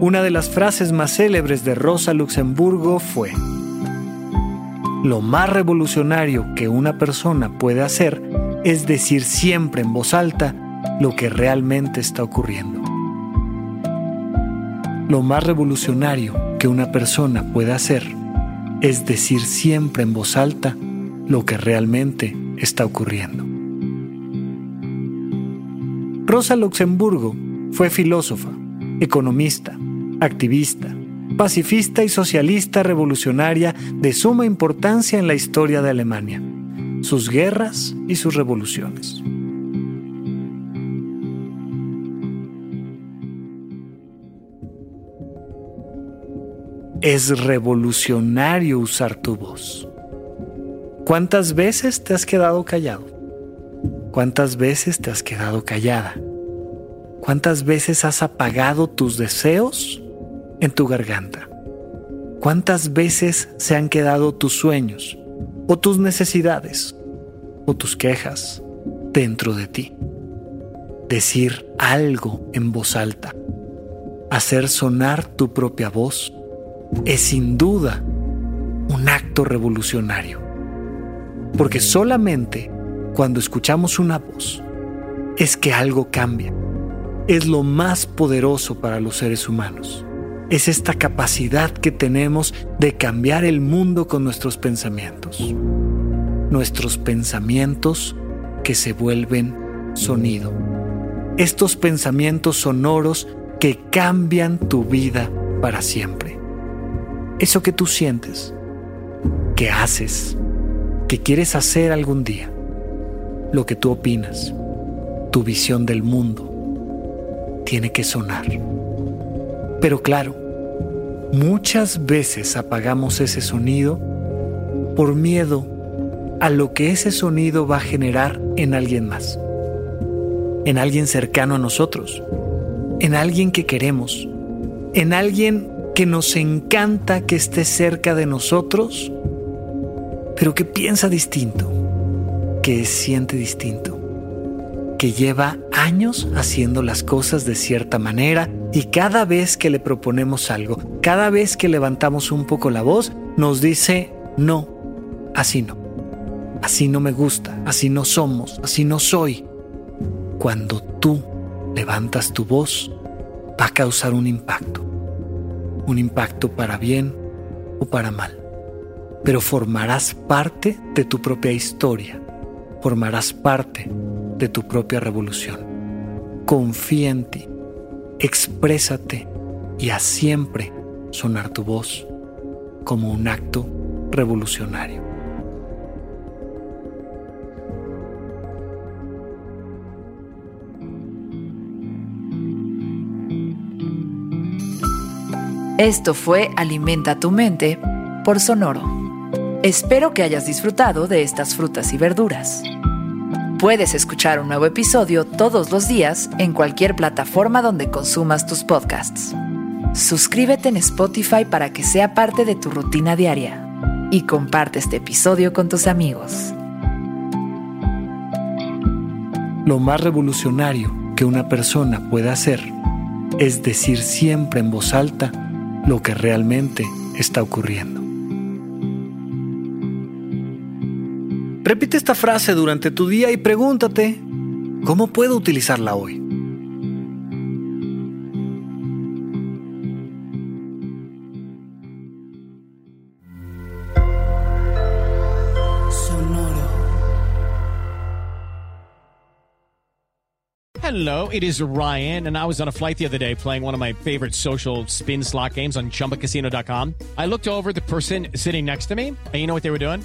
Una de las frases más célebres de Rosa Luxemburgo fue, Lo más revolucionario que una persona puede hacer es decir siempre en voz alta lo que realmente está ocurriendo. Lo más revolucionario que una persona puede hacer es decir siempre en voz alta lo que realmente está ocurriendo. Rosa Luxemburgo fue filósofa, economista, activista, pacifista y socialista revolucionaria de suma importancia en la historia de Alemania, sus guerras y sus revoluciones. Es revolucionario usar tu voz. ¿Cuántas veces te has quedado callado? ¿Cuántas veces te has quedado callada? ¿Cuántas veces has apagado tus deseos en tu garganta? ¿Cuántas veces se han quedado tus sueños o tus necesidades o tus quejas dentro de ti? Decir algo en voz alta, hacer sonar tu propia voz, es sin duda un acto revolucionario. Porque solamente cuando escuchamos una voz es que algo cambia. Es lo más poderoso para los seres humanos es esta capacidad que tenemos de cambiar el mundo con nuestros pensamientos. Nuestros pensamientos que se vuelven sonido. Estos pensamientos sonoros que cambian tu vida para siempre. Eso que tú sientes, que haces, que quieres hacer algún día, lo que tú opinas, tu visión del mundo, tiene que sonar. Pero claro, muchas veces apagamos ese sonido por miedo a lo que ese sonido va a generar en alguien más, en alguien cercano a nosotros, en alguien que queremos, en alguien que nos encanta que esté cerca de nosotros, pero que piensa distinto, que siente distinto, que lleva años haciendo las cosas de cierta manera y cada vez que le proponemos algo, cada vez que levantamos un poco la voz, nos dice, no, así no. Así no me gusta, así no somos, así no soy. Cuando tú levantas tu voz, va a causar un impacto. Un impacto para bien o para mal. Pero formarás parte de tu propia historia. Formarás parte de tu propia revolución. Confía en ti exprésate y haz siempre sonar tu voz como un acto revolucionario. Esto fue Alimenta tu mente por Sonoro. Espero que hayas disfrutado de estas frutas y verduras. Puedes escuchar un nuevo episodio todos los días en cualquier plataforma donde consumas tus podcasts. Suscríbete en Spotify para que sea parte de tu rutina diaria y comparte este episodio con tus amigos. Lo más revolucionario que una persona pueda hacer es decir siempre en voz alta lo que realmente está ocurriendo. Repite esta frase durante tu día y pregúntate, ¿cómo puedo utilizarla hoy? Hello, it is Ryan, and I was on a flight the other day playing one of my favorite social spin slot games on chumbacasino.com. I looked over the person sitting next to me, and you know what they were doing?